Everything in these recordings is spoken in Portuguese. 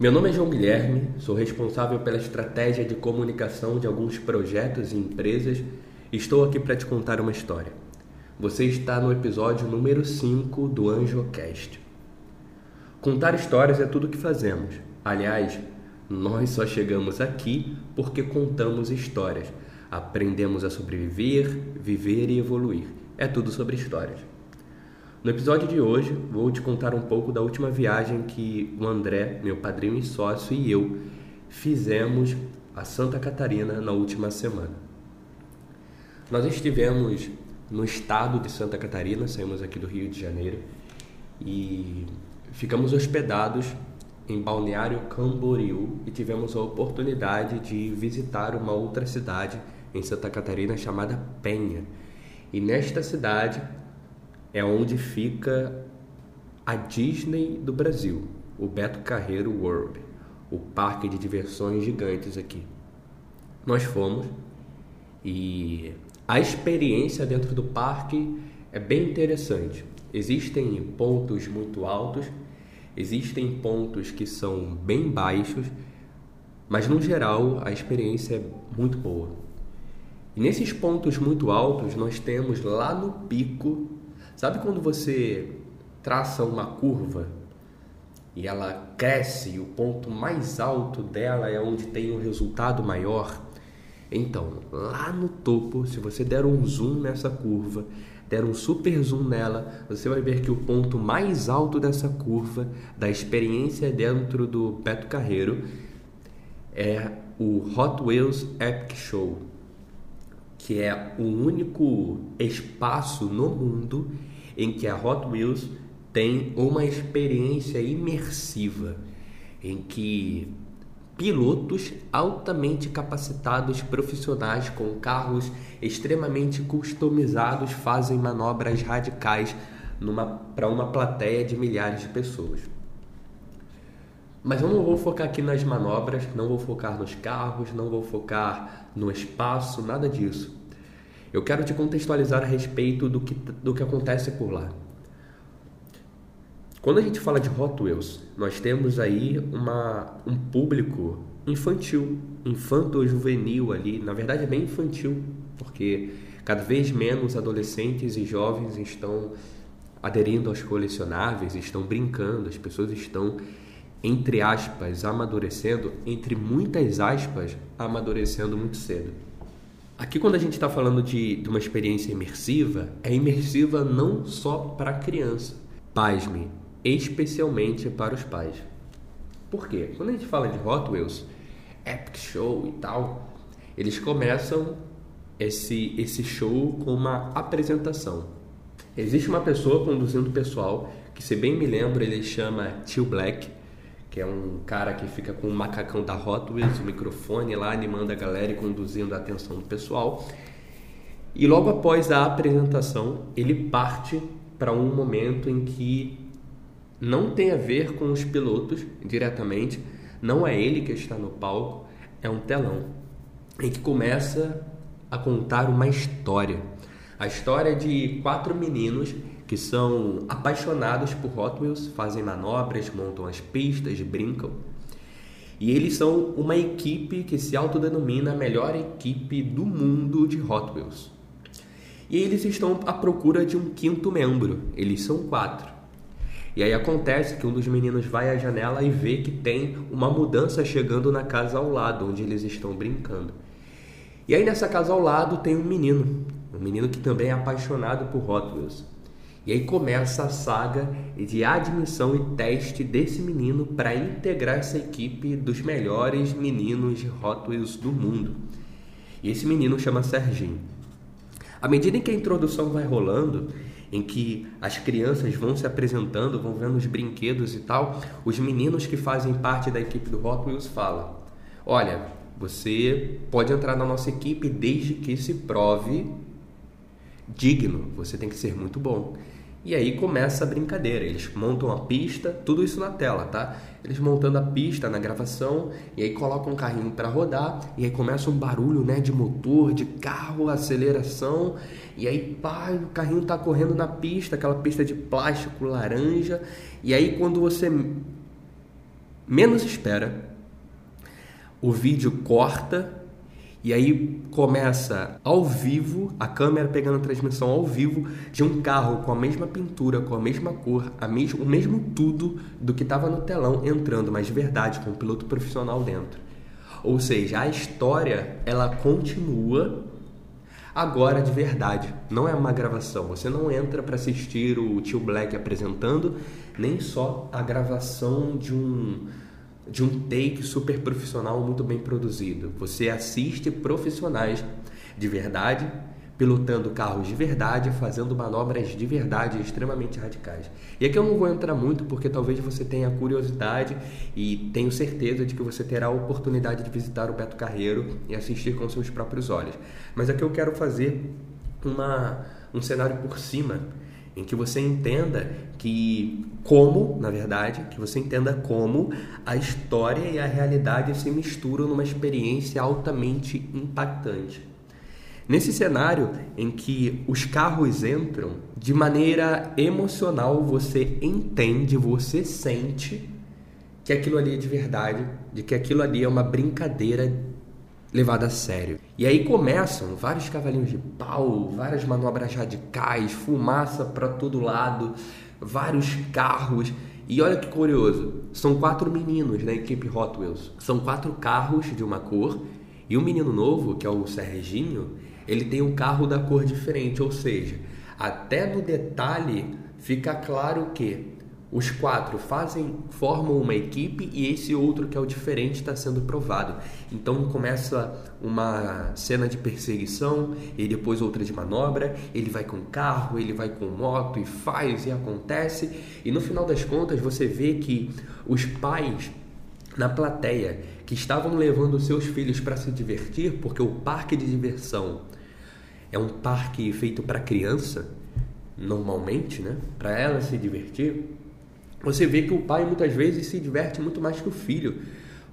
Meu nome é João Guilherme, sou responsável pela estratégia de comunicação de alguns projetos e empresas e estou aqui para te contar uma história. Você está no episódio número 5 do AnjoCast. Contar histórias é tudo o que fazemos. Aliás, nós só chegamos aqui porque contamos histórias. Aprendemos a sobreviver, viver e evoluir. É tudo sobre histórias. No episódio de hoje, vou te contar um pouco da última viagem que o André, meu padrinho e sócio, e eu fizemos a Santa Catarina na última semana. Nós estivemos no estado de Santa Catarina, saímos aqui do Rio de Janeiro e ficamos hospedados em Balneário Camboriú e tivemos a oportunidade de visitar uma outra cidade em Santa Catarina chamada Penha. E nesta cidade é onde fica a Disney do Brasil, o Beto Carreiro World, o parque de diversões gigantes aqui. Nós fomos e a experiência dentro do parque é bem interessante. Existem pontos muito altos, existem pontos que são bem baixos, mas no geral a experiência é muito boa. E nesses pontos muito altos nós temos lá no pico Sabe quando você traça uma curva e ela cresce e o ponto mais alto dela é onde tem um resultado maior? Então, lá no topo, se você der um zoom nessa curva, der um super zoom nela, você vai ver que o ponto mais alto dessa curva, da experiência dentro do Beto Carreiro, é o Hot Wheels Epic Show, que é o único espaço no mundo em que a Hot Wheels tem uma experiência imersiva, em que pilotos altamente capacitados profissionais com carros extremamente customizados fazem manobras radicais para uma plateia de milhares de pessoas. Mas eu não vou focar aqui nas manobras, não vou focar nos carros, não vou focar no espaço, nada disso. Eu quero te contextualizar a respeito do que, do que acontece por lá. Quando a gente fala de Hot Wheels, nós temos aí uma, um público infantil, infanto-juvenil ali. Na verdade, é bem infantil, porque cada vez menos adolescentes e jovens estão aderindo aos colecionáveis, estão brincando, as pessoas estão, entre aspas, amadurecendo, entre muitas aspas, amadurecendo muito cedo. Aqui, quando a gente está falando de, de, uma experiência imersiva, é imersiva não só para a criança, pasme, especialmente para os pais. Por quê? Quando a gente fala de Hot Wheels, Epic Show e tal, eles começam esse, esse show com uma apresentação. Existe uma pessoa conduzindo o pessoal, que se bem me lembro, ele chama Tio Black, que é um cara que fica com o macacão da Hot Wheels, o microfone lá animando a galera e conduzindo a atenção do pessoal. E logo após a apresentação, ele parte para um momento em que não tem a ver com os pilotos diretamente, não é ele que está no palco, é um telão em que começa a contar uma história. A história de quatro meninos que são apaixonados por Hot Wheels, fazem manobras, montam as pistas, brincam. E eles são uma equipe que se autodenomina a melhor equipe do mundo de Hot Wheels. E eles estão à procura de um quinto membro. Eles são quatro. E aí acontece que um dos meninos vai à janela e vê que tem uma mudança chegando na casa ao lado, onde eles estão brincando. E aí nessa casa ao lado tem um menino, um menino que também é apaixonado por Hot Wheels. E aí começa a saga de admissão e teste desse menino para integrar essa equipe dos melhores meninos de Hot Wheels do mundo. E esse menino chama Serginho. À medida em que a introdução vai rolando, em que as crianças vão se apresentando, vão vendo os brinquedos e tal, os meninos que fazem parte da equipe do Hot Wheels falam: Olha, você pode entrar na nossa equipe desde que se prove digno, você tem que ser muito bom. E aí começa a brincadeira. Eles montam a pista, tudo isso na tela, tá? Eles montando a pista na gravação e aí colocam um carrinho para rodar e aí começa um barulho, né, de motor, de carro, aceleração. E aí, pá, o carrinho tá correndo na pista, aquela pista de plástico laranja. E aí quando você menos espera, o vídeo corta e aí começa ao vivo, a câmera pegando a transmissão ao vivo de um carro com a mesma pintura, com a mesma cor, a mesmo, o mesmo tudo do que estava no telão entrando, mas de verdade, com um piloto profissional dentro. Ou seja, a história ela continua agora de verdade. Não é uma gravação. Você não entra para assistir o Tio Black apresentando, nem só a gravação de um de um take super profissional muito bem produzido. Você assiste profissionais de verdade pilotando carros de verdade, fazendo manobras de verdade extremamente radicais. E aqui eu não vou entrar muito porque talvez você tenha curiosidade e tenho certeza de que você terá a oportunidade de visitar o Beto Carreiro e assistir com seus próprios olhos. Mas aqui eu quero fazer uma, um cenário por cima em que você entenda que como, na verdade, que você entenda como a história e a realidade se misturam numa experiência altamente impactante. Nesse cenário em que os carros entram, de maneira emocional você entende, você sente que aquilo ali é de verdade, de que aquilo ali é uma brincadeira levada a sério. E aí começam vários cavalinhos de pau, várias manobras radicais, fumaça para todo lado, vários carros. E olha que curioso, são quatro meninos na equipe Hot Wheels. São quatro carros de uma cor e um menino novo, que é o Serginho, ele tem um carro da cor diferente, ou seja, até no detalhe fica claro que os quatro fazem, formam uma equipe e esse outro que é o diferente está sendo provado. Então começa uma cena de perseguição e depois outra de manobra. Ele vai com carro, ele vai com moto e faz e acontece. E no final das contas você vê que os pais na plateia que estavam levando seus filhos para se divertir, porque o parque de diversão é um parque feito para criança, normalmente, né? Para ela se divertir. Você vê que o pai muitas vezes se diverte muito mais que o filho,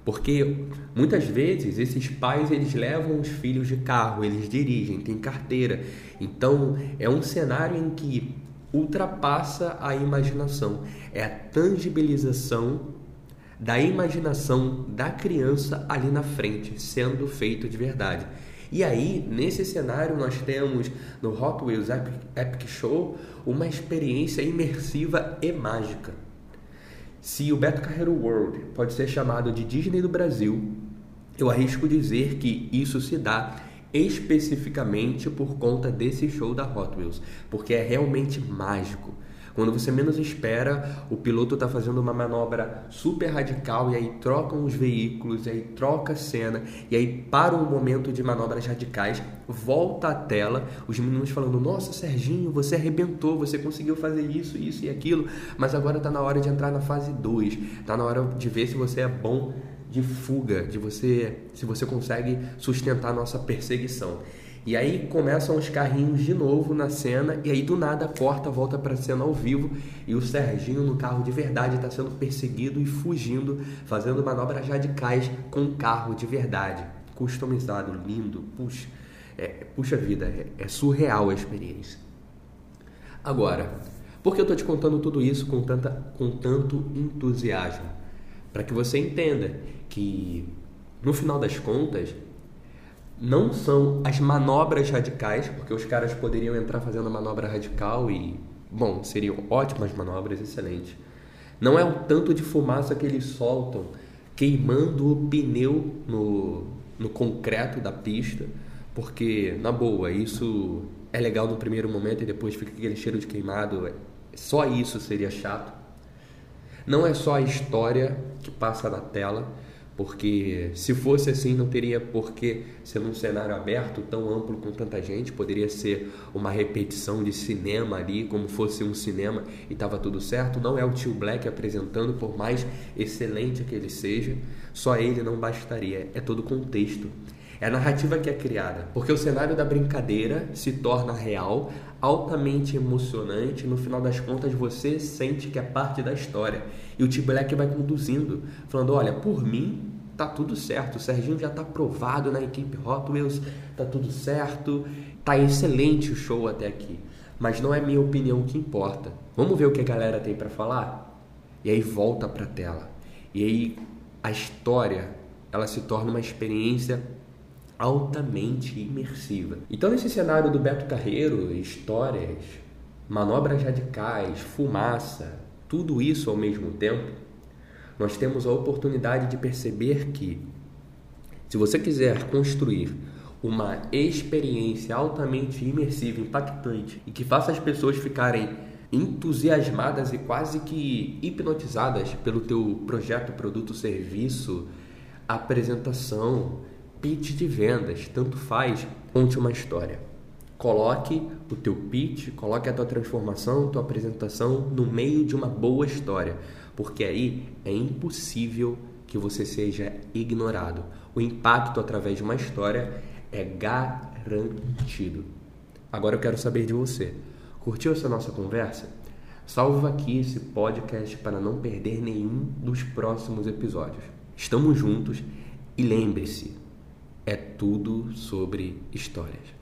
porque muitas vezes esses pais eles levam os filhos de carro, eles dirigem, têm carteira. Então é um cenário em que ultrapassa a imaginação, é a tangibilização da imaginação da criança ali na frente, sendo feito de verdade. E aí, nesse cenário, nós temos no Hot Wheels Epic, Show uma experiência imersiva e mágica. Se o Beto Carreiro World pode ser chamado de Disney do Brasil, eu arrisco dizer que isso se dá especificamente por conta desse show da Hot Wheels, porque é realmente mágico. Quando você menos espera, o piloto está fazendo uma manobra super radical e aí trocam os veículos, aí troca a cena, e aí para um momento de manobras radicais, volta a tela, os meninos falando: Nossa, Serginho, você arrebentou, você conseguiu fazer isso, isso e aquilo, mas agora está na hora de entrar na fase 2, está na hora de ver se você é bom de fuga, de você, se você consegue sustentar a nossa perseguição. E aí começam os carrinhos de novo na cena, e aí do nada corta, volta para a cena ao vivo, e o Serginho no carro de verdade está sendo perseguido e fugindo, fazendo manobras radicais com um carro de verdade, customizado, lindo, puxa, é, puxa vida, é, é surreal a experiência. Agora, por que eu estou te contando tudo isso com, tanta, com tanto entusiasmo? Para que você entenda que, no final das contas, não são as manobras radicais, porque os caras poderiam entrar fazendo manobra radical e, bom, seriam ótimas manobras, excelentes. Não é o tanto de fumaça que eles soltam queimando o pneu no, no concreto da pista, porque, na boa, isso é legal no primeiro momento e depois fica aquele cheiro de queimado. Só isso seria chato. Não é só a história que passa na tela, porque se fosse assim não teria por que ser num cenário aberto tão amplo com tanta gente, poderia ser uma repetição de cinema ali, como fosse um cinema e estava tudo certo. Não é o tio Black apresentando, por mais excelente que ele seja, só ele não bastaria, é todo o contexto. É a narrativa que é criada, porque o cenário da brincadeira se torna real, altamente emocionante. No final das contas, você sente que é parte da história. E o Tio Black vai conduzindo, falando: Olha, por mim, tá tudo certo. O Serginho já tá aprovado na equipe Hot Wheels, tá tudo certo. Tá excelente o show até aqui. Mas não é minha opinião que importa. Vamos ver o que a galera tem para falar? E aí volta para a tela. E aí a história, ela se torna uma experiência altamente imersiva. Então nesse cenário do Beto Carreiro, histórias, manobras radicais, fumaça, tudo isso ao mesmo tempo, nós temos a oportunidade de perceber que se você quiser construir uma experiência altamente imersiva, impactante e que faça as pessoas ficarem entusiasmadas e quase que hipnotizadas pelo teu projeto, produto, serviço, apresentação, pitch de vendas, tanto faz, conte uma história. Coloque o teu pitch, coloque a tua transformação, tua apresentação no meio de uma boa história, porque aí é impossível que você seja ignorado. O impacto através de uma história é garantido. Agora eu quero saber de você. Curtiu essa nossa conversa? Salva aqui esse podcast para não perder nenhum dos próximos episódios. Estamos juntos e lembre-se, é tudo sobre histórias.